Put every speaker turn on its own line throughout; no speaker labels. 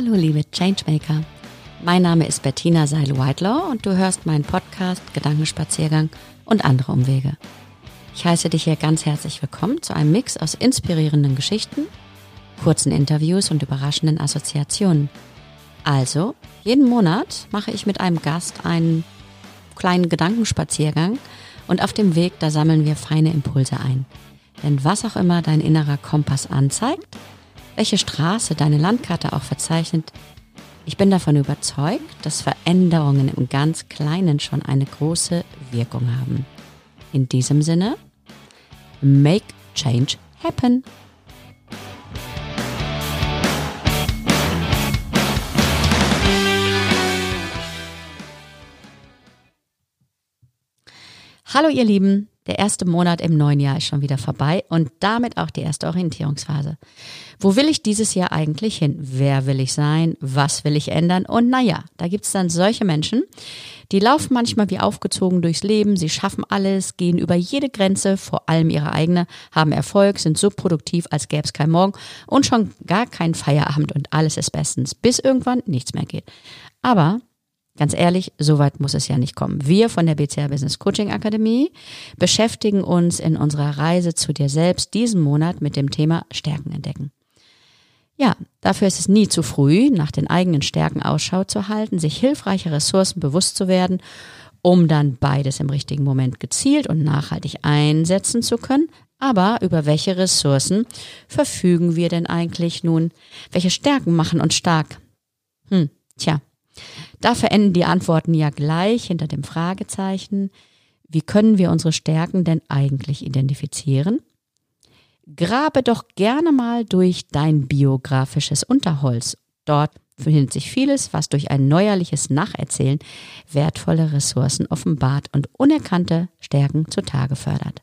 Hallo liebe Changemaker. Mein Name ist Bettina Seil-Whitelaw und du hörst meinen Podcast Gedankenspaziergang und andere Umwege. Ich heiße dich hier ganz herzlich willkommen zu einem Mix aus inspirierenden Geschichten, kurzen Interviews und überraschenden Assoziationen. Also, jeden Monat mache ich mit einem Gast einen kleinen Gedankenspaziergang und auf dem Weg, da sammeln wir feine Impulse ein. Denn was auch immer dein innerer Kompass anzeigt, welche Straße deine Landkarte auch verzeichnet, ich bin davon überzeugt, dass Veränderungen im ganz Kleinen schon eine große Wirkung haben. In diesem Sinne, make change happen. Hallo ihr Lieben, der erste Monat im neuen Jahr ist schon wieder vorbei und damit auch die erste Orientierungsphase. Wo will ich dieses Jahr eigentlich hin? Wer will ich sein? Was will ich ändern? Und naja, da gibt's dann solche Menschen, die laufen manchmal wie aufgezogen durchs Leben, sie schaffen alles, gehen über jede Grenze, vor allem ihre eigene, haben Erfolg, sind so produktiv, als gäbe es kein Morgen und schon gar kein Feierabend und alles ist bestens, bis irgendwann nichts mehr geht. Aber Ganz ehrlich, so weit muss es ja nicht kommen. Wir von der BCR Business Coaching Akademie beschäftigen uns in unserer Reise zu dir selbst diesen Monat mit dem Thema Stärken entdecken. Ja, dafür ist es nie zu früh, nach den eigenen Stärken Ausschau zu halten, sich hilfreiche Ressourcen bewusst zu werden, um dann beides im richtigen Moment gezielt und nachhaltig einsetzen zu können. Aber über welche Ressourcen verfügen wir denn eigentlich nun? Welche Stärken machen uns stark? Hm, tja, da verenden die Antworten ja gleich hinter dem Fragezeichen. Wie können wir unsere Stärken denn eigentlich identifizieren? Grabe doch gerne mal durch dein biografisches Unterholz. Dort findet sich vieles, was durch ein neuerliches Nacherzählen wertvolle Ressourcen offenbart und unerkannte Stärken zutage fördert.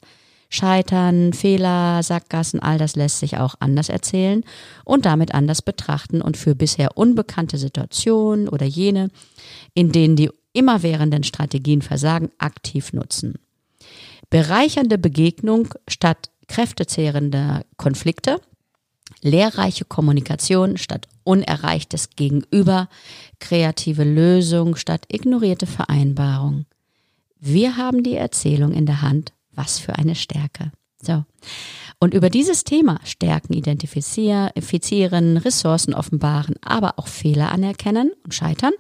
Scheitern, Fehler, Sackgassen, all das lässt sich auch anders erzählen und damit anders betrachten und für bisher unbekannte Situationen oder jene, in denen die immerwährenden Strategien versagen, aktiv nutzen. Bereichernde Begegnung statt kräftezehrender Konflikte, lehrreiche Kommunikation statt unerreichtes Gegenüber, kreative Lösung statt ignorierte Vereinbarung. Wir haben die Erzählung in der Hand was für eine Stärke. So. Und über dieses Thema Stärken identifizieren, Ressourcen offenbaren, aber auch Fehler anerkennen und scheitern,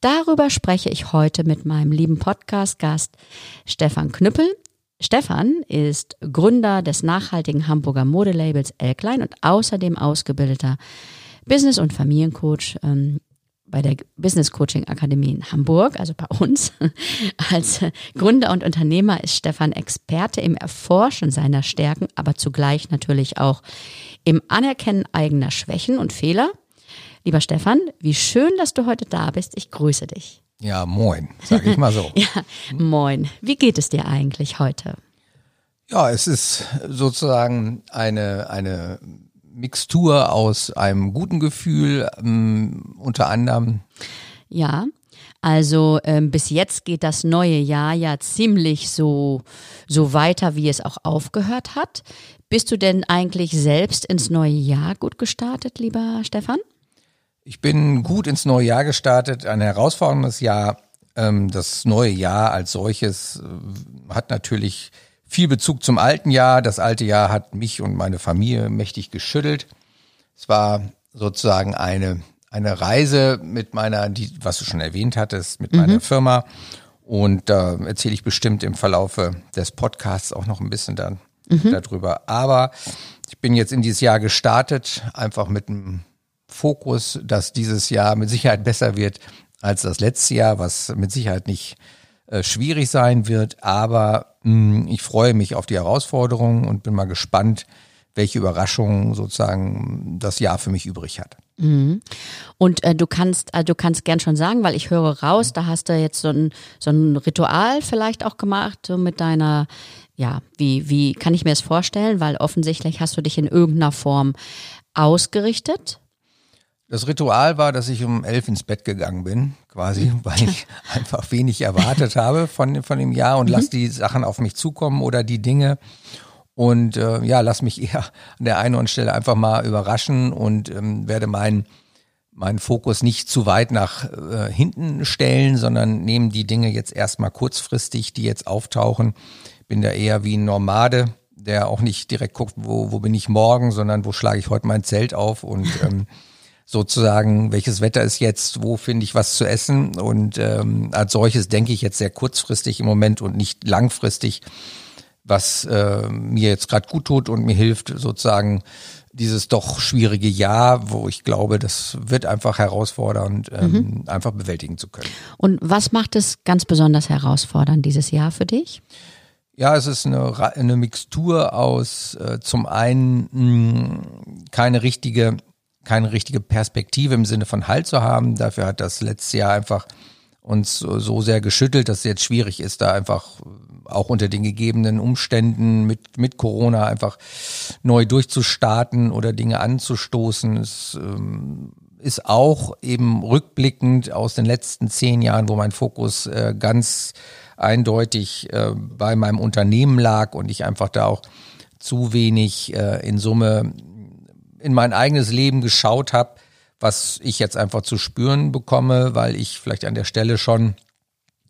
darüber spreche ich heute mit meinem lieben Podcast-Gast Stefan Knüppel. Stefan ist Gründer des nachhaltigen Hamburger Modelabels Elklein und außerdem ausgebildeter Business- und Familiencoach. Bei der Business Coaching Akademie in Hamburg, also bei uns. Als Gründer und Unternehmer ist Stefan Experte im Erforschen seiner Stärken, aber zugleich natürlich auch im Anerkennen eigener Schwächen und Fehler. Lieber Stefan, wie schön, dass du heute da bist. Ich grüße dich.
Ja, moin, sag ich mal so.
ja, moin. Wie geht es dir eigentlich heute?
Ja, es ist sozusagen eine, eine Mixtur aus einem guten Gefühl, ähm, unter anderem.
Ja, also ähm, bis jetzt geht das neue Jahr ja ziemlich so, so weiter, wie es auch aufgehört hat. Bist du denn eigentlich selbst ins neue Jahr gut gestartet, lieber Stefan?
Ich bin gut ins neue Jahr gestartet, ein herausforderndes Jahr. Ähm, das neue Jahr als solches äh, hat natürlich viel Bezug zum alten Jahr. Das alte Jahr hat mich und meine Familie mächtig geschüttelt. Es war sozusagen eine, eine Reise mit meiner, die, was du schon erwähnt hattest, mit mhm. meiner Firma. Und da äh, erzähle ich bestimmt im Verlaufe des Podcasts auch noch ein bisschen dann mhm. darüber. Aber ich bin jetzt in dieses Jahr gestartet, einfach mit einem Fokus, dass dieses Jahr mit Sicherheit besser wird als das letzte Jahr, was mit Sicherheit nicht äh, schwierig sein wird. Aber hm, ich freue mich auf die Herausforderungen und bin mal gespannt, welche Überraschungen sozusagen das Jahr für mich übrig hat.
Mhm. Und äh, du kannst, äh, du kannst gern schon sagen, weil ich höre raus, da hast du jetzt so ein, so ein Ritual vielleicht auch gemacht, so mit deiner, ja, wie, wie kann ich mir das vorstellen? Weil offensichtlich hast du dich in irgendeiner Form ausgerichtet.
Das Ritual war, dass ich um elf ins Bett gegangen bin, quasi, weil ich einfach wenig erwartet habe von, von dem Jahr und mhm. lass die Sachen auf mich zukommen oder die Dinge. Und äh, ja, lass mich eher an der einen oder anderen Stelle einfach mal überraschen und ähm, werde meinen meinen Fokus nicht zu weit nach äh, hinten stellen, sondern nehmen die Dinge jetzt erstmal kurzfristig, die jetzt auftauchen. Bin da eher wie ein Nomade, der auch nicht direkt guckt, wo, wo bin ich morgen, sondern wo schlage ich heute mein Zelt auf und ähm, sozusagen, welches Wetter ist jetzt, wo finde ich was zu essen und ähm, als solches denke ich jetzt sehr kurzfristig im Moment und nicht langfristig, was äh, mir jetzt gerade gut tut und mir hilft sozusagen dieses doch schwierige Jahr, wo ich glaube, das wird einfach herausfordernd, ähm, mhm. einfach bewältigen zu können.
Und was macht es ganz besonders herausfordernd dieses Jahr für dich?
Ja, es ist eine, eine Mixtur aus äh, zum einen mh, keine richtige keine richtige Perspektive im Sinne von Halt zu haben. Dafür hat das letzte Jahr einfach uns so sehr geschüttelt, dass es jetzt schwierig ist, da einfach auch unter den gegebenen Umständen mit, mit Corona einfach neu durchzustarten oder Dinge anzustoßen. Es ähm, ist auch eben rückblickend aus den letzten zehn Jahren, wo mein Fokus äh, ganz eindeutig äh, bei meinem Unternehmen lag und ich einfach da auch zu wenig äh, in Summe in mein eigenes Leben geschaut habe, was ich jetzt einfach zu spüren bekomme, weil ich vielleicht an der Stelle schon,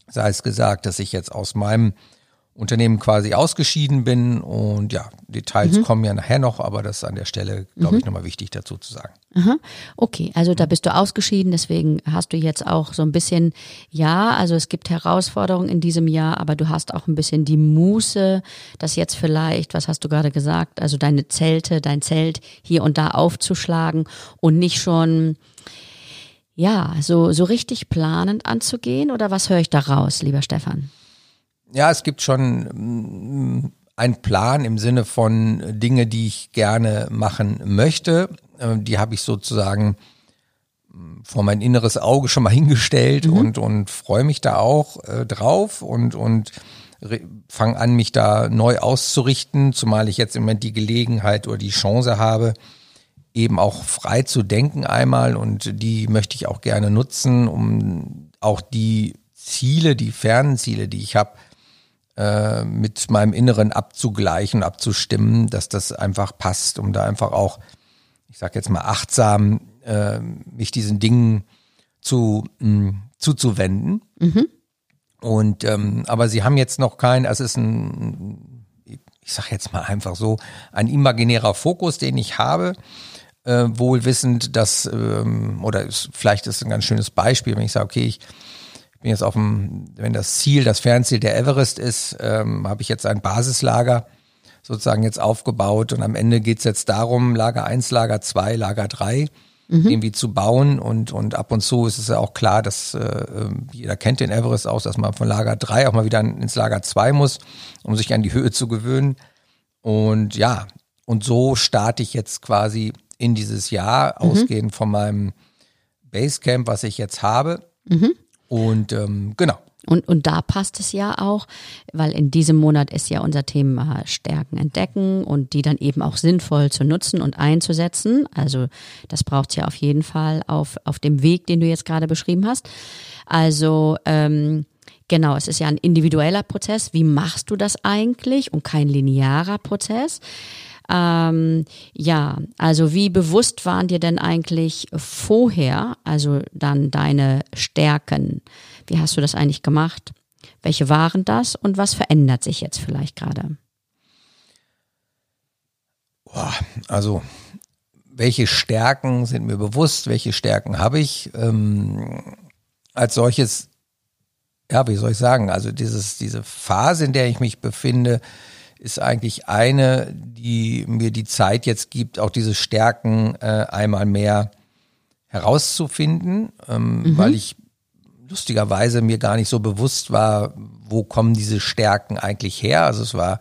sei es gesagt, dass ich jetzt aus meinem Unternehmen quasi ausgeschieden bin und ja, Details mhm. kommen ja nachher noch, aber das ist an der Stelle, glaube mhm. ich, nochmal wichtig dazu zu sagen.
Aha. Okay, also da bist du ausgeschieden, deswegen hast du jetzt auch so ein bisschen, ja, also es gibt Herausforderungen in diesem Jahr, aber du hast auch ein bisschen die Muße, das jetzt vielleicht, was hast du gerade gesagt, also deine Zelte, dein Zelt hier und da aufzuschlagen und nicht schon ja, so, so richtig planend anzugehen oder was höre ich da raus, lieber Stefan?
Ja, es gibt schon mm, einen Plan im Sinne von Dinge, die ich gerne machen möchte. Ähm, die habe ich sozusagen mm, vor mein inneres Auge schon mal hingestellt mhm. und, und freue mich da auch äh, drauf und, und fange an, mich da neu auszurichten, zumal ich jetzt im Moment die Gelegenheit oder die Chance habe, eben auch frei zu denken einmal und die möchte ich auch gerne nutzen, um auch die Ziele, die fernen Ziele, die ich habe, äh, mit meinem Inneren abzugleichen, abzustimmen, dass das einfach passt, um da einfach auch, ich sag jetzt mal, achtsam äh, mich diesen Dingen zu mh, zuzuwenden. Mhm. Und ähm, aber sie haben jetzt noch kein, es ist ein, ich sag jetzt mal einfach so, ein imaginärer Fokus, den ich habe. Äh, wohl wissend, dass, ähm, oder ist, vielleicht ist ein ganz schönes Beispiel, wenn ich sage, okay, ich bin jetzt auf dem, wenn das Ziel, das Fernziel der Everest ist, ähm, habe ich jetzt ein Basislager sozusagen jetzt aufgebaut und am Ende geht's jetzt darum, Lager 1, Lager 2, Lager 3 mhm. irgendwie zu bauen und, und ab und zu ist es ja auch klar, dass äh, jeder kennt den Everest aus, dass man von Lager 3 auch mal wieder ins Lager 2 muss, um sich an die Höhe zu gewöhnen. Und ja, und so starte ich jetzt quasi in dieses Jahr, mhm. ausgehend von meinem Basecamp, was ich jetzt habe. Mhm. Und ähm, genau.
Und, und da passt es ja auch, weil in diesem Monat ist ja unser Thema Stärken entdecken und die dann eben auch sinnvoll zu nutzen und einzusetzen. Also das braucht es ja auf jeden Fall auf, auf dem Weg, den du jetzt gerade beschrieben hast. Also ähm, Genau, es ist ja ein individueller Prozess. Wie machst du das eigentlich und kein linearer Prozess? Ähm, ja, also wie bewusst waren dir denn eigentlich vorher, also dann deine Stärken? Wie hast du das eigentlich gemacht? Welche waren das und was verändert sich jetzt vielleicht gerade?
Also, welche Stärken sind mir bewusst? Welche Stärken habe ich? Ähm, als solches, ja, wie soll ich sagen? Also dieses, diese Phase, in der ich mich befinde, ist eigentlich eine, die mir die Zeit jetzt gibt, auch diese Stärken äh, einmal mehr herauszufinden, ähm, mhm. weil ich lustigerweise mir gar nicht so bewusst war, wo kommen diese Stärken eigentlich her. Also es war,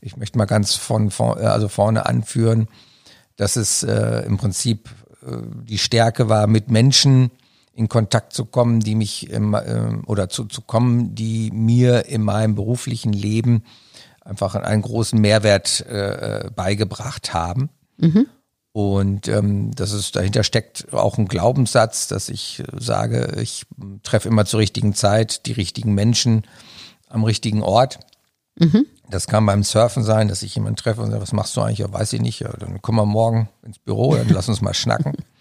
ich möchte mal ganz von, von also vorne anführen, dass es äh, im Prinzip äh, die Stärke war, mit Menschen in Kontakt zu kommen, die mich im, äh, oder zu, zu kommen, die mir in meinem beruflichen Leben einfach einen großen Mehrwert äh, beigebracht haben. Mhm. Und ähm, das ist, dahinter steckt auch ein Glaubenssatz, dass ich sage, ich treffe immer zur richtigen Zeit die richtigen Menschen am richtigen Ort. Mhm. Das kann beim Surfen sein, dass ich jemanden treffe und sage, was machst du eigentlich? Ja, weiß ich nicht. Ja, dann komm mal morgen ins Büro, dann lass uns mal schnacken.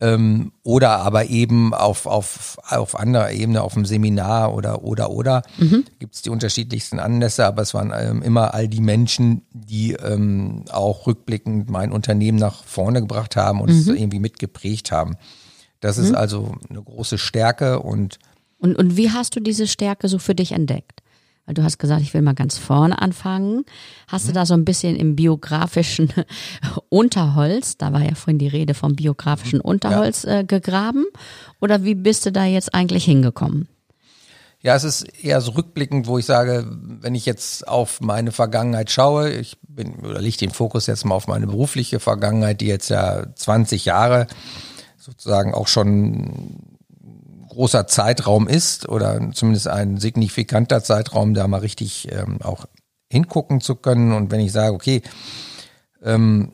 ähm, oder aber eben auf, auf, auf anderer Ebene, auf dem Seminar oder, oder, oder. Mhm. Gibt es die unterschiedlichsten Anlässe, aber es waren ähm, immer all die Menschen, die ähm, auch rückblickend mein Unternehmen nach vorne gebracht haben und mhm. es irgendwie mitgeprägt haben. Das mhm. ist also eine große Stärke und
und, und wie hast du diese Stärke so für dich entdeckt? Weil du hast gesagt, ich will mal ganz vorne anfangen. Hast mhm. du da so ein bisschen im biografischen Unterholz, da war ja vorhin die Rede vom biografischen mhm. Unterholz ja. äh, gegraben? Oder wie bist du da jetzt eigentlich hingekommen?
Ja, es ist eher so rückblickend, wo ich sage, wenn ich jetzt auf meine Vergangenheit schaue, ich bin, oder liege den Fokus jetzt mal auf meine berufliche Vergangenheit, die jetzt ja 20 Jahre sozusagen auch schon großer Zeitraum ist oder zumindest ein signifikanter Zeitraum, da mal richtig ähm, auch hingucken zu können. Und wenn ich sage, okay, ähm,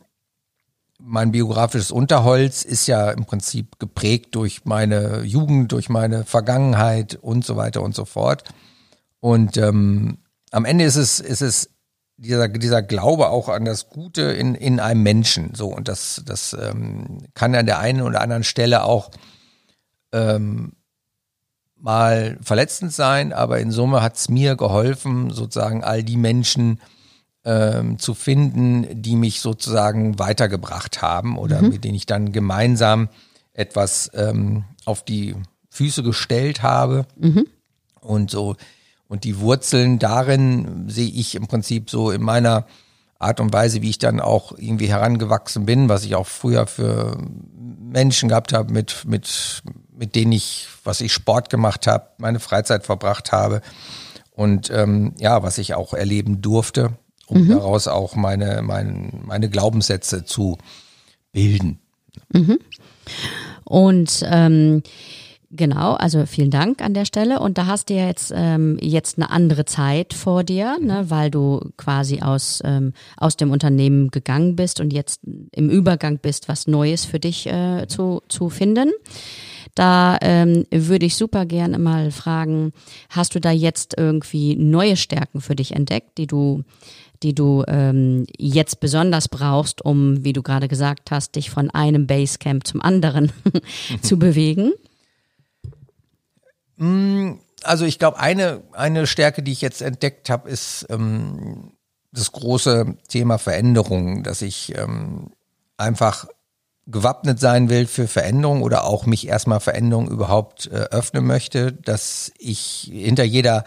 mein biografisches Unterholz ist ja im Prinzip geprägt durch meine Jugend, durch meine Vergangenheit und so weiter und so fort. Und ähm, am Ende ist es, ist es dieser, dieser Glaube auch an das Gute in, in einem Menschen. So, und das, das ähm, kann an der einen oder anderen Stelle auch ähm, mal verletzend sein, aber in Summe hat es mir geholfen, sozusagen all die Menschen ähm, zu finden, die mich sozusagen weitergebracht haben oder mhm. mit denen ich dann gemeinsam etwas ähm, auf die Füße gestellt habe. Mhm. Und so, und die Wurzeln darin sehe ich im Prinzip so in meiner Art und Weise, wie ich dann auch irgendwie herangewachsen bin, was ich auch früher für Menschen gehabt habe, mit, mit mit denen ich, was ich Sport gemacht habe, meine Freizeit verbracht habe und ähm, ja, was ich auch erleben durfte, um mhm. daraus auch meine, meine, meine Glaubenssätze zu bilden.
Mhm. Und ähm, Genau, also vielen Dank an der Stelle. Und da hast du ja jetzt, ähm, jetzt eine andere Zeit vor dir, ne, weil du quasi aus, ähm, aus dem Unternehmen gegangen bist und jetzt im Übergang bist, was Neues für dich äh, zu, zu finden. Da ähm, würde ich super gerne mal fragen, hast du da jetzt irgendwie neue Stärken für dich entdeckt, die du die du ähm, jetzt besonders brauchst, um, wie du gerade gesagt hast, dich von einem Basecamp zum anderen zu bewegen?
Mm, also ich glaube, eine, eine Stärke, die ich jetzt entdeckt habe, ist ähm, das große Thema Veränderung, dass ich ähm, einfach gewappnet sein will für Veränderung oder auch mich erstmal Veränderung überhaupt äh, öffnen möchte, dass ich hinter jeder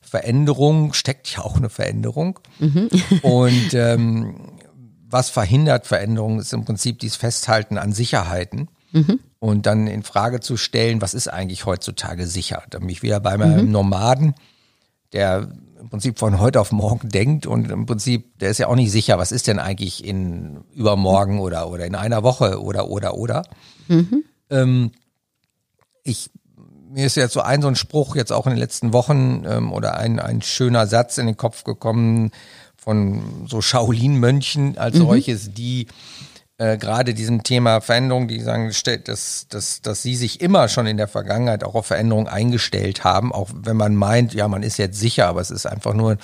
Veränderung steckt ja auch eine Veränderung. Mhm. Und ähm, was verhindert Veränderung, ist im Prinzip dieses Festhalten an Sicherheiten. Mhm. Und dann in Frage zu stellen, was ist eigentlich heutzutage sicher? Da bin ich wieder bei meinem mhm. Nomaden, der im Prinzip von heute auf morgen denkt und im Prinzip, der ist ja auch nicht sicher, was ist denn eigentlich in übermorgen oder, oder in einer Woche oder, oder, oder. Mhm. Ähm, ich, mir ist jetzt so ein, so ein Spruch jetzt auch in den letzten Wochen ähm, oder ein, ein schöner Satz in den Kopf gekommen von so Shaolin-Mönchen als mhm. solches, die äh, gerade diesem Thema Veränderung, die sagen, dass, dass, dass sie sich immer schon in der Vergangenheit auch auf Veränderung eingestellt haben, auch wenn man meint, ja, man ist jetzt sicher, aber es ist einfach nur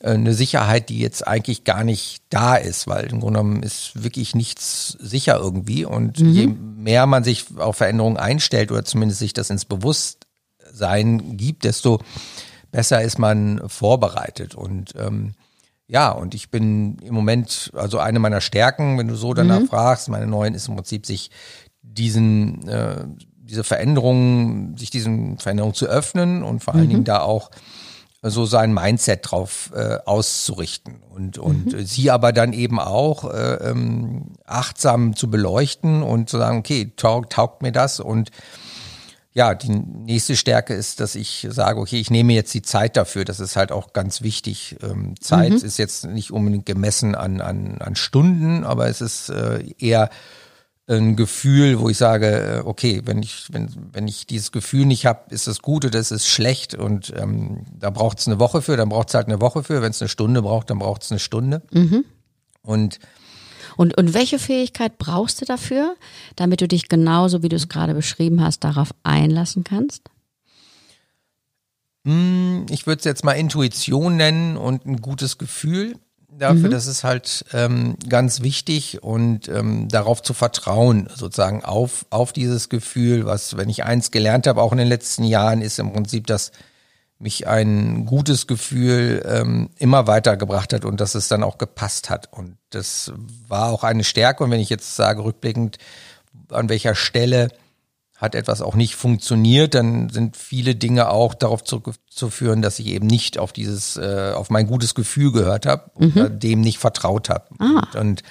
äh, eine Sicherheit, die jetzt eigentlich gar nicht da ist, weil im Grunde genommen ist wirklich nichts sicher irgendwie. Und mhm. je mehr man sich auf Veränderungen einstellt oder zumindest sich das ins Bewusstsein gibt, desto besser ist man vorbereitet. Und ähm, ja, und ich bin im Moment, also eine meiner Stärken, wenn du so danach mhm. fragst, meine neuen ist im Prinzip, sich diesen, äh, diese Veränderungen, sich diesen Veränderungen zu öffnen und vor allen mhm. Dingen da auch so sein Mindset drauf äh, auszurichten und und mhm. sie aber dann eben auch äh, ähm, achtsam zu beleuchten und zu sagen, okay, taugt, taugt mir das und ja, die nächste Stärke ist, dass ich sage, okay, ich nehme jetzt die Zeit dafür. Das ist halt auch ganz wichtig. Ähm, Zeit mhm. ist jetzt nicht unbedingt gemessen an, an, an Stunden, aber es ist äh, eher ein Gefühl, wo ich sage, äh, okay, wenn ich, wenn, wenn ich dieses Gefühl nicht habe, ist es gut oder ist es schlecht und ähm, da braucht es eine Woche für, dann braucht es halt eine Woche für. Wenn es eine Stunde braucht, dann braucht es eine Stunde. Mhm. Und
und, und welche Fähigkeit brauchst du dafür, damit du dich genauso, wie du es gerade beschrieben hast, darauf einlassen kannst?
Hm, ich würde es jetzt mal Intuition nennen und ein gutes Gefühl. dafür, mhm. das ist halt ähm, ganz wichtig und ähm, darauf zu vertrauen, sozusagen auf, auf dieses Gefühl, was, wenn ich eins gelernt habe, auch in den letzten Jahren, ist im Prinzip, dass mich ein gutes Gefühl ähm, immer weitergebracht hat und dass es dann auch gepasst hat. Und das war auch eine Stärke. Und wenn ich jetzt sage, rückblickend, an welcher Stelle hat etwas auch nicht funktioniert, dann sind viele Dinge auch darauf zurückzuführen, dass ich eben nicht auf dieses, äh, auf mein gutes Gefühl gehört habe mhm. oder dem nicht vertraut habe. Ah. Und, und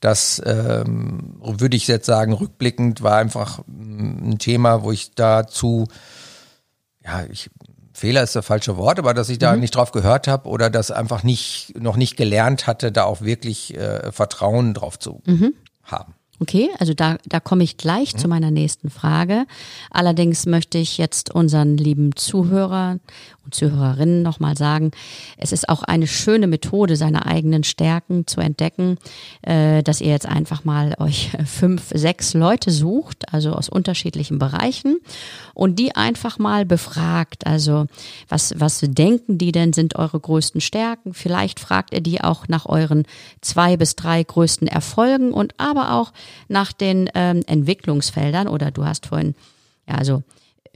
das ähm, würde ich jetzt sagen, rückblickend war einfach ein Thema, wo ich dazu, ja, ich Fehler ist das falsche Wort, aber dass ich da mhm. nicht drauf gehört habe oder das einfach nicht noch nicht gelernt hatte, da auch wirklich äh, Vertrauen drauf zu mhm. haben.
Okay, also da, da komme ich gleich mhm. zu meiner nächsten Frage. Allerdings möchte ich jetzt unseren lieben Zuhörern und Zuhörerinnen nochmal sagen, es ist auch eine schöne Methode, seine eigenen Stärken zu entdecken, äh, dass ihr jetzt einfach mal euch fünf, sechs Leute sucht, also aus unterschiedlichen Bereichen und die einfach mal befragt. Also was, was denken die denn sind eure größten Stärken? Vielleicht fragt ihr die auch nach euren zwei bis drei größten Erfolgen und aber auch nach den ähm, Entwicklungsfeldern oder du hast vorhin ja, also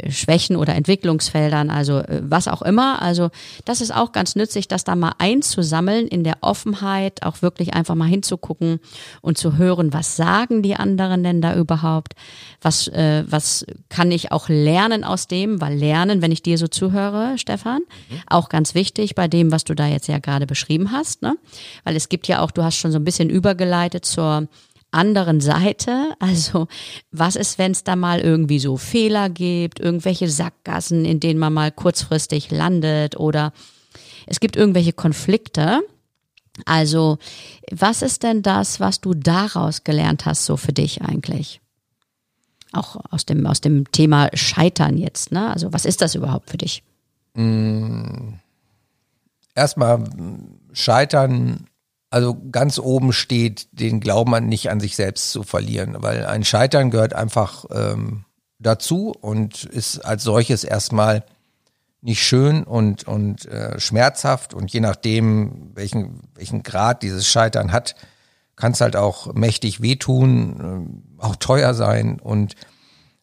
Schwächen oder Entwicklungsfeldern, also äh, was auch immer. Also das ist auch ganz nützlich, das da mal einzusammeln in der Offenheit, auch wirklich einfach mal hinzugucken und zu hören, was sagen die anderen denn da überhaupt? Was, äh, was kann ich auch lernen aus dem? Weil lernen, wenn ich dir so zuhöre, Stefan, mhm. auch ganz wichtig bei dem, was du da jetzt ja gerade beschrieben hast, ne? Weil es gibt ja auch, du hast schon so ein bisschen übergeleitet zur anderen Seite. Also was ist, wenn es da mal irgendwie so Fehler gibt, irgendwelche Sackgassen, in denen man mal kurzfristig landet oder es gibt irgendwelche Konflikte. Also was ist denn das, was du daraus gelernt hast, so für dich eigentlich? Auch aus dem, aus dem Thema Scheitern jetzt, ne? Also was ist das überhaupt für dich?
Mm. Erstmal Scheitern also ganz oben steht, den Glauben an nicht an sich selbst zu verlieren, weil ein Scheitern gehört einfach ähm, dazu und ist als solches erstmal nicht schön und, und äh, schmerzhaft und je nachdem, welchen, welchen Grad dieses Scheitern hat, kann es halt auch mächtig wehtun, äh, auch teuer sein und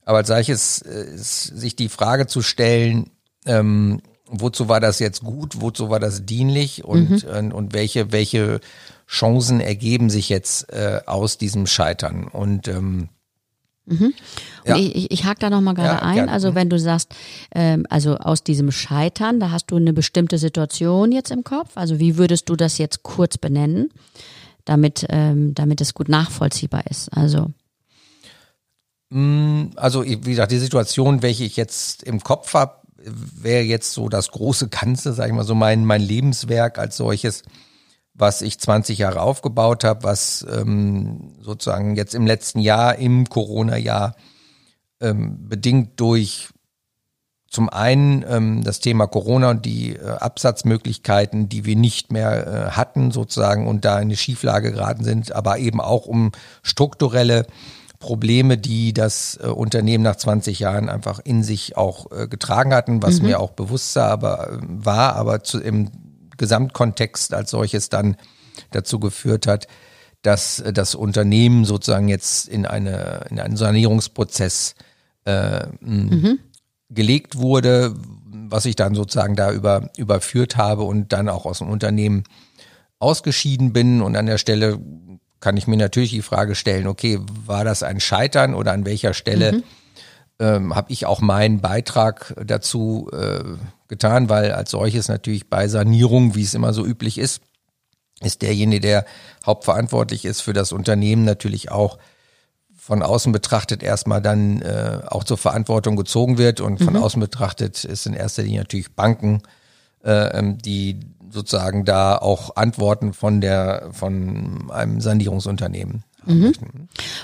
aber als solches äh, ist, sich die Frage zu stellen, ähm, wozu war das jetzt gut, wozu war das dienlich und, mhm. und, und, welche, welche Chancen ergeben sich jetzt äh, aus diesem Scheitern. Und ähm,
Mhm. Ja. ich, ich hake da nochmal gerade ja, ein. Gerne. Also mhm. wenn du sagst, ähm, also aus diesem Scheitern, da hast du eine bestimmte Situation jetzt im Kopf. Also wie würdest du das jetzt kurz benennen, damit, ähm, damit es gut nachvollziehbar ist? Also
mm, also wie gesagt, die Situation, welche ich jetzt im Kopf habe, wäre jetzt so das große Ganze, sage ich mal, so mein, mein Lebenswerk als solches, was ich 20 Jahre aufgebaut habe, was ähm, sozusagen jetzt im letzten Jahr, im Corona-Jahr, ähm, bedingt durch zum einen ähm, das Thema Corona und die äh, Absatzmöglichkeiten, die wir nicht mehr äh, hatten sozusagen und da in eine Schieflage geraten sind, aber eben auch um strukturelle Probleme, die das äh, Unternehmen nach 20 Jahren einfach in sich auch äh, getragen hatten, was mhm. mir auch bewusst war, aber, äh, war, aber zu, im Gesamtkontext als solches dann dazu geführt hat, dass äh, das Unternehmen sozusagen jetzt in, eine, in einen Sanierungsprozess äh, mhm. gelegt wurde, was ich dann sozusagen da über, überführt habe und dann auch aus dem Unternehmen ausgeschieden bin und an der Stelle kann ich mir natürlich die Frage stellen, okay, war das ein Scheitern oder an welcher Stelle mhm. ähm, habe ich auch meinen Beitrag dazu äh, getan, weil als solches natürlich bei Sanierung, wie es immer so üblich ist, ist derjenige, der hauptverantwortlich ist für das Unternehmen, natürlich auch von außen betrachtet erstmal dann äh, auch zur Verantwortung gezogen wird und von mhm. außen betrachtet ist in erster Linie natürlich Banken, äh, ähm, die sozusagen da auch Antworten von der von einem Sanierungsunternehmen
mhm.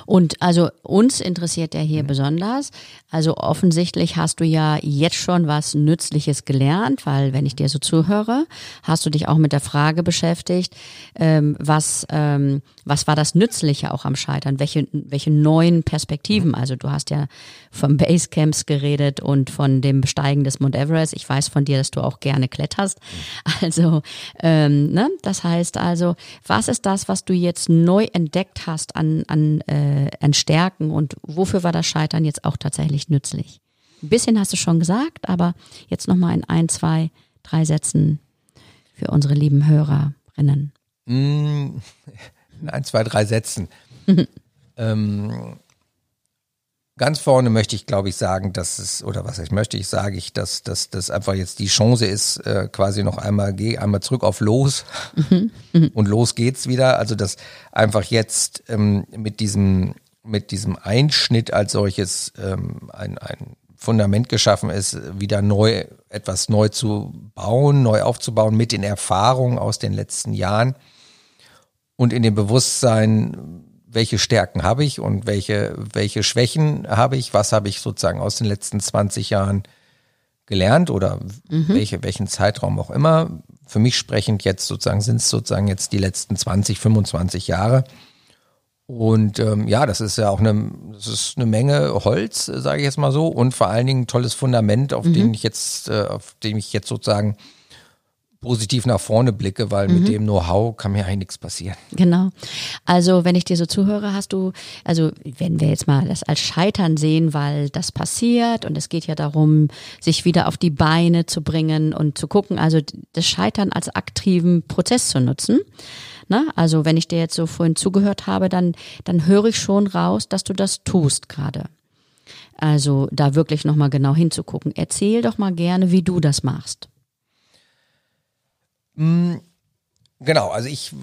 Und also uns interessiert der hier mhm. besonders. Also offensichtlich hast du ja jetzt schon was Nützliches gelernt, weil wenn ich dir so zuhöre, hast du dich auch mit der Frage beschäftigt, ähm, was, ähm, was war das Nützliche auch am Scheitern? Welche, welche neuen Perspektiven? Mhm. Also du hast ja von Basecamps geredet und von dem Besteigen des Mount Everest. Ich weiß von dir, dass du auch gerne kletterst. Mhm. Also, ähm, ne? das heißt also, was ist das, was du jetzt neu entdeckt hast? hast an, an, äh, an Stärken und wofür war das Scheitern jetzt auch tatsächlich nützlich? Ein bisschen hast du schon gesagt, aber jetzt nochmal in ein, zwei, drei Sätzen für unsere lieben Hörerinnen.
Mm, in ein, zwei, drei Sätzen. ähm, ganz vorne möchte ich, glaube ich, sagen, dass es, oder was ich möchte, ich sage ich, dass das einfach jetzt die Chance ist, äh, quasi noch einmal, geh einmal zurück auf los und los geht's wieder. Also dass einfach jetzt ähm, mit diesem, mit diesem Einschnitt als solches ähm, ein, ein Fundament geschaffen ist, wieder neu, etwas neu zu bauen, neu aufzubauen mit den Erfahrungen aus den letzten Jahren und in dem Bewusstsein, welche Stärken habe ich und welche, welche Schwächen habe ich, was habe ich sozusagen aus den letzten 20 Jahren gelernt oder mhm. welche, welchen Zeitraum auch immer. Für mich sprechend jetzt sozusagen sind es sozusagen jetzt die letzten 20, 25 Jahre. Und ähm, ja, das ist ja auch eine, das ist eine Menge Holz, sage ich jetzt mal so, und vor allen Dingen ein tolles Fundament, auf mhm. dem ich jetzt, äh, auf dem ich jetzt sozusagen positiv nach vorne blicke, weil mhm. mit dem Know-how kann mir eigentlich nichts passieren.
Genau. Also wenn ich dir so zuhöre, hast du, also wenn wir jetzt mal das als Scheitern sehen, weil das passiert und es geht ja darum, sich wieder auf die Beine zu bringen und zu gucken, also das Scheitern als aktiven Prozess zu nutzen. Ne? Also wenn ich dir jetzt so vorhin zugehört habe, dann, dann höre ich schon raus, dass du das tust gerade. Also da wirklich nochmal genau hinzugucken. Erzähl doch mal gerne, wie du das machst.
Mm, genau, also ich,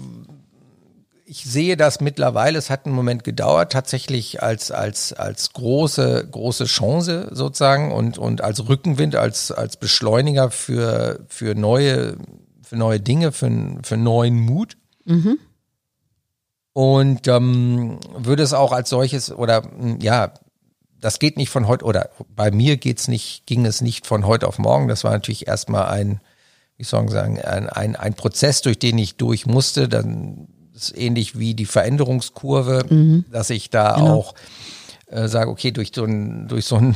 ich sehe das mittlerweile, es hat einen Moment gedauert, tatsächlich als, als, als große, große Chance sozusagen und, und als Rückenwind, als, als Beschleuniger für, für neue, für neue Dinge, für, für neuen Mut. Mhm. Und ähm, würde es auch als solches oder mm, ja, das geht nicht von heute oder bei mir geht's nicht, ging es nicht von heute auf morgen. Das war natürlich erstmal ein wie soll ich sagen, ein, ein, ein Prozess, durch den ich durch musste, dann ist ähnlich wie die Veränderungskurve, mhm. dass ich da genau. auch äh, sage, okay, durch so ein, durch so ein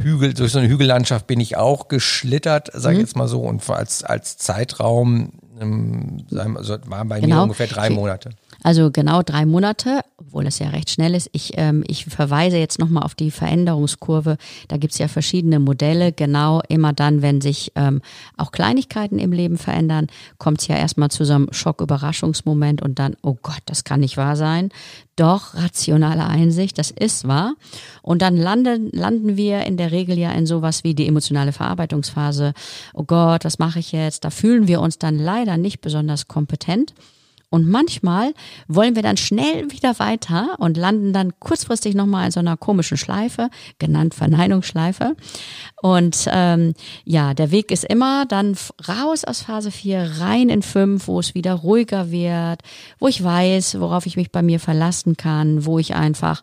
Hügel, durch so eine Hügellandschaft bin ich auch geschlittert, sage ich mhm. jetzt mal so, und als, als Zeitraum ähm, also waren bei genau. mir ungefähr drei Monate.
Also genau drei Monate, obwohl es ja recht schnell ist. Ich, ähm, ich verweise jetzt nochmal auf die Veränderungskurve. Da gibt's ja verschiedene Modelle. Genau immer dann, wenn sich ähm, auch Kleinigkeiten im Leben verändern, kommt's ja erstmal zu so einem Schock-Überraschungsmoment und dann, oh Gott, das kann nicht wahr sein. Doch, rationale Einsicht, das ist wahr. Und dann landen, landen wir in der Regel ja in sowas wie die emotionale Verarbeitungsphase. Oh Gott, was mache ich jetzt? Da fühlen wir uns dann leider nicht besonders kompetent. Und manchmal wollen wir dann schnell wieder weiter und landen dann kurzfristig nochmal in so einer komischen Schleife, genannt Verneinungsschleife. Und ähm, ja, der Weg ist immer dann raus aus Phase 4, rein in 5, wo es wieder ruhiger wird, wo ich weiß, worauf ich mich bei mir verlassen kann, wo ich einfach,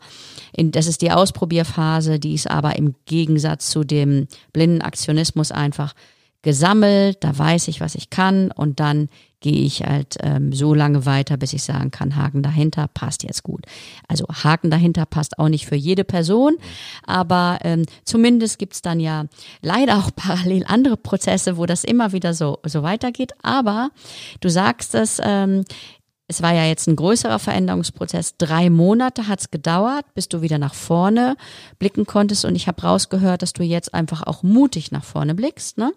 in, das ist die Ausprobierphase, die ist aber im Gegensatz zu dem blinden Aktionismus einfach gesammelt, da weiß ich, was ich kann und dann gehe ich halt ähm, so lange weiter, bis ich sagen kann, Haken dahinter passt jetzt gut. Also Haken dahinter passt auch nicht für jede Person, aber ähm, zumindest gibt's dann ja leider auch parallel andere Prozesse, wo das immer wieder so, so weitergeht. Aber du sagst es, ähm, es war ja jetzt ein größerer Veränderungsprozess. Drei Monate hat's gedauert, bis du wieder nach vorne blicken konntest. Und ich habe rausgehört, dass du jetzt einfach auch mutig nach vorne blickst. Ne?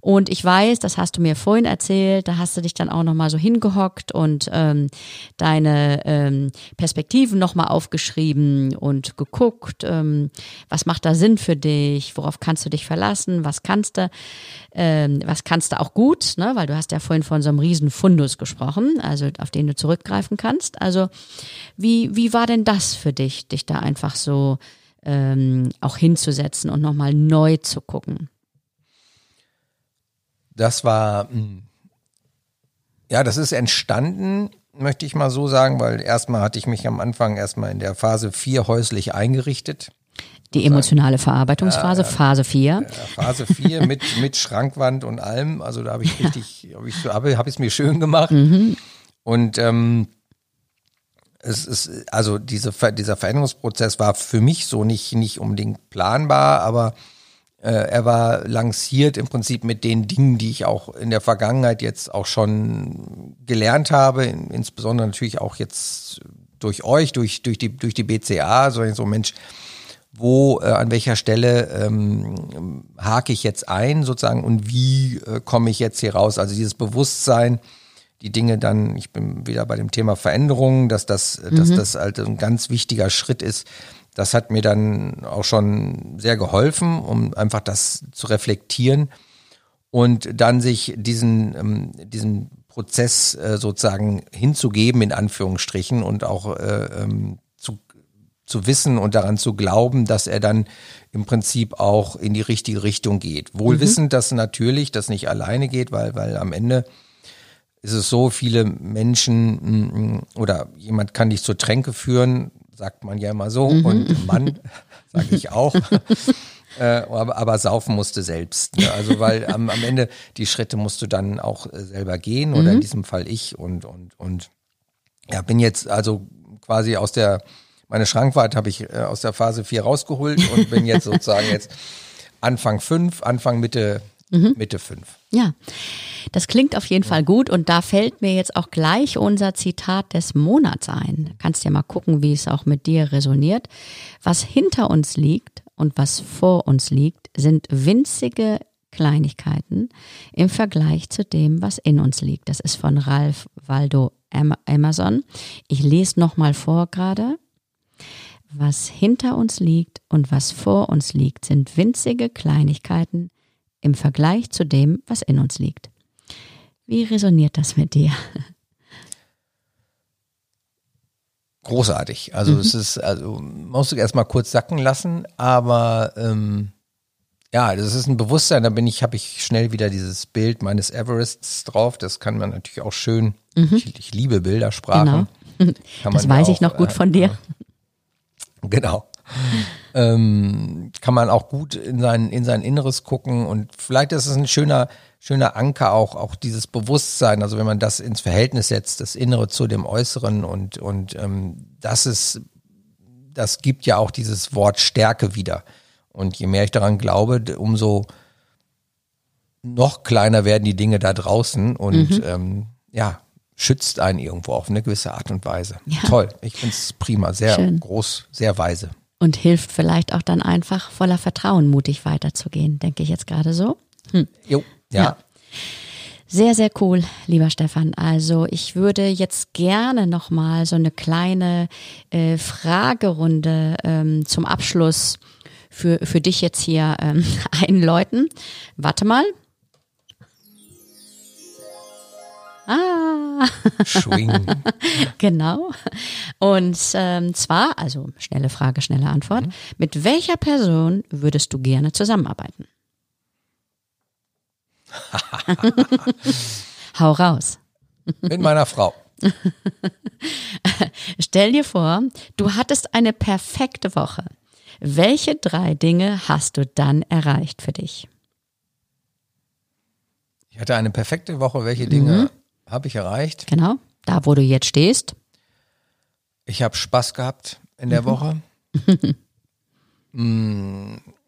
Und ich weiß, das hast du mir vorhin erzählt, da hast du dich dann auch nochmal so hingehockt und ähm, deine ähm, Perspektiven nochmal aufgeschrieben und geguckt, ähm, was macht da Sinn für dich, worauf kannst du dich verlassen, was kannst du, ähm, was kannst du auch gut, ne? weil du hast ja vorhin von so einem riesen Fundus gesprochen, also auf den du zurückgreifen kannst. Also wie, wie war denn das für dich, dich da einfach so ähm, auch hinzusetzen und nochmal neu zu gucken?
Das war, hm, ja, das ist entstanden möchte ich mal so sagen, weil erstmal hatte ich mich am Anfang erstmal in der Phase 4 häuslich eingerichtet.
Die emotionale Verarbeitungsphase, ja, Phase 4.
Phase 4 mit, mit Schrankwand und allem. Also da habe ich richtig, habe ich so, habe hab ich es mir schön gemacht. Mhm. Und ähm, es ist, also diese, dieser Veränderungsprozess war für mich so nicht, nicht unbedingt planbar, aber er war lanciert im Prinzip mit den Dingen, die ich auch in der Vergangenheit jetzt auch schon gelernt habe, insbesondere natürlich auch jetzt durch euch, durch, durch, die, durch die BCA, so, so Mensch, wo, äh, an welcher Stelle ähm, hake ich jetzt ein sozusagen und wie äh, komme ich jetzt hier raus? Also dieses Bewusstsein, die Dinge dann, ich bin wieder bei dem Thema Veränderungen, dass das, mhm. dass das halt ein ganz wichtiger Schritt ist. Das hat mir dann auch schon sehr geholfen, um einfach das zu reflektieren und dann sich diesen, ähm, diesen Prozess äh, sozusagen hinzugeben, in Anführungsstrichen, und auch äh, ähm, zu wissen und daran zu glauben, dass er dann im Prinzip auch in die richtige Richtung geht. Wohlwissend, mhm. dass natürlich das nicht alleine geht, weil, weil am Ende ist es so, viele Menschen mm, mm, oder jemand kann dich zur Tränke führen, sagt man ja immer so, mhm. und Mann, sage ich auch. äh, aber, aber saufen musste selbst. Ne? Also weil am, am Ende die Schritte musst du dann auch äh, selber gehen oder mhm. in diesem Fall ich und und und ja bin jetzt also quasi aus der meine Schrankwart habe ich äh, aus der Phase 4 rausgeholt und bin jetzt sozusagen jetzt Anfang 5, Anfang Mitte, mhm. Mitte 5.
Ja, das klingt auf jeden Fall gut und da fällt mir jetzt auch gleich unser Zitat des Monats ein. Du kannst ja mal gucken, wie es auch mit dir resoniert. Was hinter uns liegt und was vor uns liegt, sind winzige Kleinigkeiten im Vergleich zu dem, was in uns liegt. Das ist von Ralph Waldo Amazon. Ich lese nochmal vor gerade. Was hinter uns liegt und was vor uns liegt, sind winzige Kleinigkeiten im Vergleich zu dem, was in uns liegt. Wie resoniert das mit dir?
Großartig. Also mhm. es ist, also musst du erstmal kurz sacken lassen, aber ähm, ja, das ist ein Bewusstsein, da bin ich, habe ich schnell wieder dieses Bild meines Everests drauf. Das kann man natürlich auch schön. Mhm. Ich, ich, liebe Bildersprache.
Genau. das weiß auch, ich noch gut von dir. Äh,
Genau. ähm, kann man auch gut in sein, in sein Inneres gucken und vielleicht ist es ein schöner, schöner Anker auch, auch dieses Bewusstsein, also wenn man das ins Verhältnis setzt, das Innere zu dem Äußeren und, und ähm, das ist, das gibt ja auch dieses Wort Stärke wieder. Und je mehr ich daran glaube, umso noch kleiner werden die Dinge da draußen und mhm. ähm, ja, schützt einen irgendwo auf eine gewisse Art und Weise. Ja. Toll, ich finde es prima, sehr Schön. groß, sehr weise.
Und hilft vielleicht auch dann einfach voller Vertrauen mutig weiterzugehen, denke ich jetzt gerade so.
Hm. Jo, ja. ja.
Sehr, sehr cool, lieber Stefan. Also ich würde jetzt gerne nochmal so eine kleine äh, Fragerunde ähm, zum Abschluss für, für dich jetzt hier ähm, einläuten. Warte mal, Ah.
Schwing.
genau. Und ähm, zwar, also schnelle Frage, schnelle Antwort. Mhm. Mit welcher Person würdest du gerne zusammenarbeiten? Hau raus.
Mit meiner Frau.
Stell dir vor, du hattest eine perfekte Woche. Welche drei Dinge hast du dann erreicht für dich?
Ich hatte eine perfekte Woche. Welche Dinge? Mhm. Habe ich erreicht.
Genau, da wo du jetzt stehst.
Ich habe Spaß gehabt in der mhm. Woche.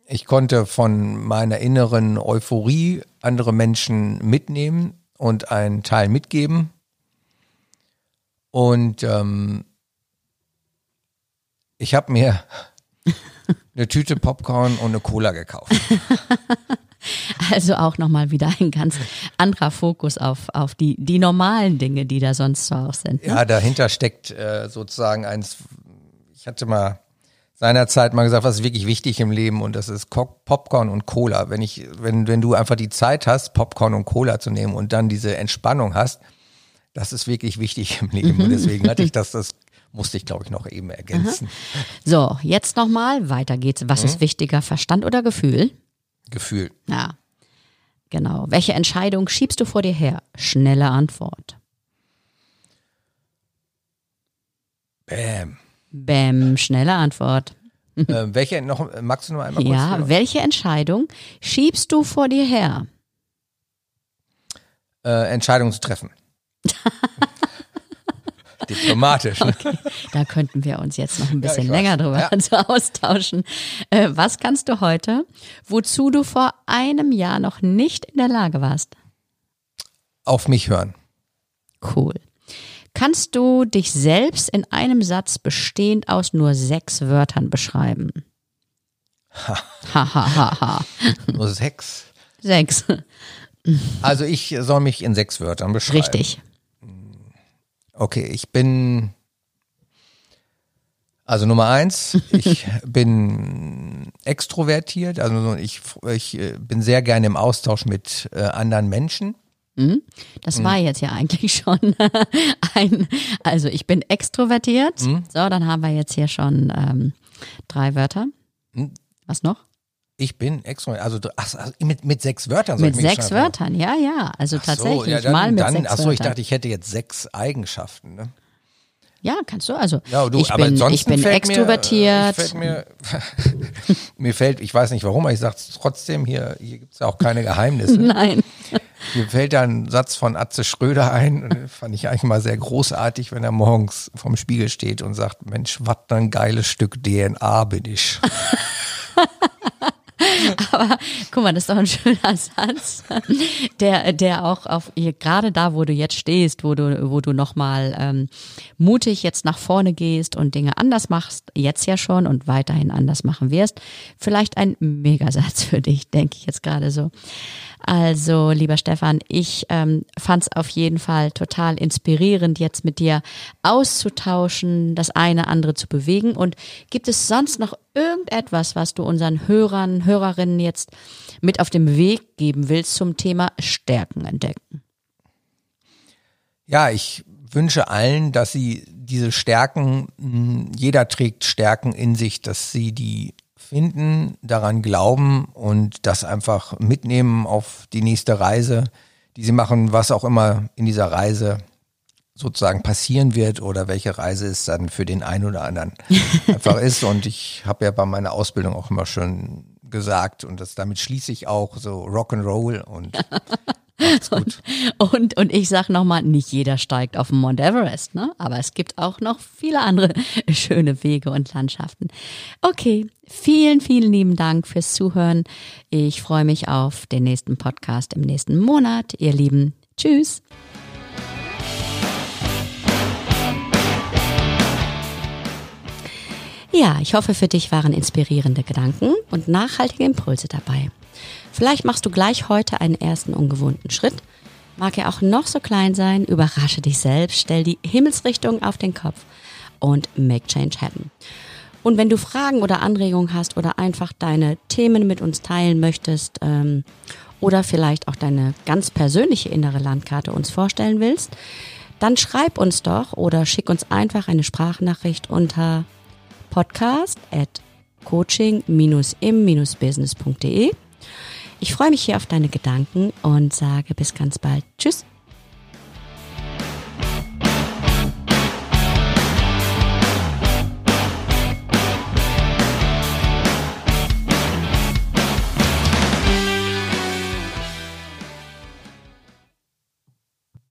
Ich konnte von meiner inneren Euphorie andere Menschen mitnehmen und einen Teil mitgeben. Und ähm, ich habe mir eine Tüte Popcorn und eine Cola gekauft.
Also auch nochmal wieder ein ganz anderer Fokus auf, auf die, die normalen Dinge, die da sonst so auch sind.
Ne? Ja, dahinter steckt äh, sozusagen eins, ich hatte mal seinerzeit mal gesagt, was ist wirklich wichtig im Leben und das ist Popcorn und Cola. Wenn ich, wenn, wenn du einfach die Zeit hast, Popcorn und Cola zu nehmen und dann diese Entspannung hast, das ist wirklich wichtig im Leben. Und deswegen hatte ich das, das musste ich, glaube ich, noch eben ergänzen.
Aha. So, jetzt nochmal, weiter geht's. Was mhm. ist wichtiger, Verstand oder Gefühl?
Gefühl.
Ja. Genau. Welche Entscheidung schiebst du vor dir her? Schnelle Antwort.
Bam.
Bäm, schnelle Antwort.
äh, welche noch, magst du noch einmal kurz?
Ja, welche Entscheidung schiebst du vor dir her?
Äh, Entscheidungen zu treffen. Diplomatisch. Ne?
Da könnten wir uns jetzt noch ein
Ja,
bisschen
ich
länger drüber
Ja.
austauschen. Äh, was kannst du heute, wozu du vor einem Jahr noch nicht in der Lage warst?
Auf mich hören.
Cool. Kannst du dich selbst in einem Satz bestehend aus nur sechs Wörtern beschreiben? Ha, ha, ha, ha.
Nur sechs.
Sechs.
Also ich soll mich in sechs Wörtern beschreiben.
Richtig.
Okay, ich bin. Also Nummer eins, ich bin extrovertiert, also so ich, ich äh, bin sehr gerne im Austausch mit äh, anderen Menschen.
Das war jetzt ja eigentlich schon ein, also ich bin extrovertiert. So, dann haben wir jetzt hier schon ähm, drei Wörter. Was noch?
Ich bin extrovertiert, also ach, mit, mit sechs Wörtern soll
Mit
ich mich
sechs? Wörtern, ja, ja. Also
Ach so,
tatsächlich
ja, dann,
mal mit
dann,
sechs
Ach so, ich
Wörtern.
dachte, ich hätte jetzt sechs Eigenschaften. Ne?
Ja, kannst du. Also
Ja, du,
ich
aber
bin, ich bin extrovertiert.
Mir, fällt mir, mir fällt, ich weiß nicht warum, aber ich sag's trotzdem, hier, hier gibt's ja auch keine Geheimnisse.
Nein.
Mir fällt da ein Satz von Atze Schröder ein, fand ich eigentlich mal sehr großartig, wenn er morgens vorm Spiegel steht und sagt, Mensch, was ein geiles Stück DNA bin ich.
Guck mal, das ist doch ein schöner Satz, der, der auch auf gerade da, wo du jetzt stehst, wo du, wo du nochmal ähm, mutig jetzt nach vorne gehst und Dinge anders machst, jetzt ja schon und weiterhin anders machen wirst, vielleicht ein Megasatz für dich, denke ich jetzt gerade so. Also, lieber Stefan, ich ähm, fand es auf jeden Fall total inspirierend, jetzt mit dir auszutauschen, das eine andere zu bewegen. Und gibt es sonst noch irgendetwas, was du unseren Hörern, Hörerinnen jetzt mit auf den Weg geben willst zum Thema Stärken entdecken?
Ja, ich wünsche allen, dass sie diese Stärken, mh, jeder trägt Stärken in sich, dass sie die finden, daran glauben und das einfach mitnehmen auf die nächste Reise, die sie machen, was auch immer in dieser Reise sozusagen passieren wird oder welche Reise es dann für den einen oder anderen einfach ist. Und ich habe ja bei meiner Ausbildung auch immer schon gesagt und das damit schließe ich auch so Rock'n'Roll und gut.
Und, und ich sag nochmal, nicht jeder steigt auf den Mount Everest, ne? aber es gibt auch noch viele andere schöne Wege und Landschaften. Okay, vielen, vielen lieben Dank fürs Zuhören. Ich freue mich auf den nächsten Podcast im nächsten Monat. Ihr Lieben, tschüss. Ja, ich hoffe, für dich waren inspirierende Gedanken und nachhaltige Impulse dabei. Vielleicht machst du gleich heute einen ersten ungewohnten Schritt. Mag er auch noch so klein sein, überrasche dich selbst, stell die Himmelsrichtung auf den Kopf und make change happen. Und wenn du Fragen oder Anregungen hast oder einfach deine Themen mit uns teilen möchtest ähm, oder vielleicht auch deine ganz persönliche innere Landkarte uns vorstellen willst, dann schreib uns doch oder schick uns einfach eine Sprachnachricht unter podcast at coaching-im-business.de. Ich freue mich hier auf deine Gedanken und sage bis ganz bald. Tschüss.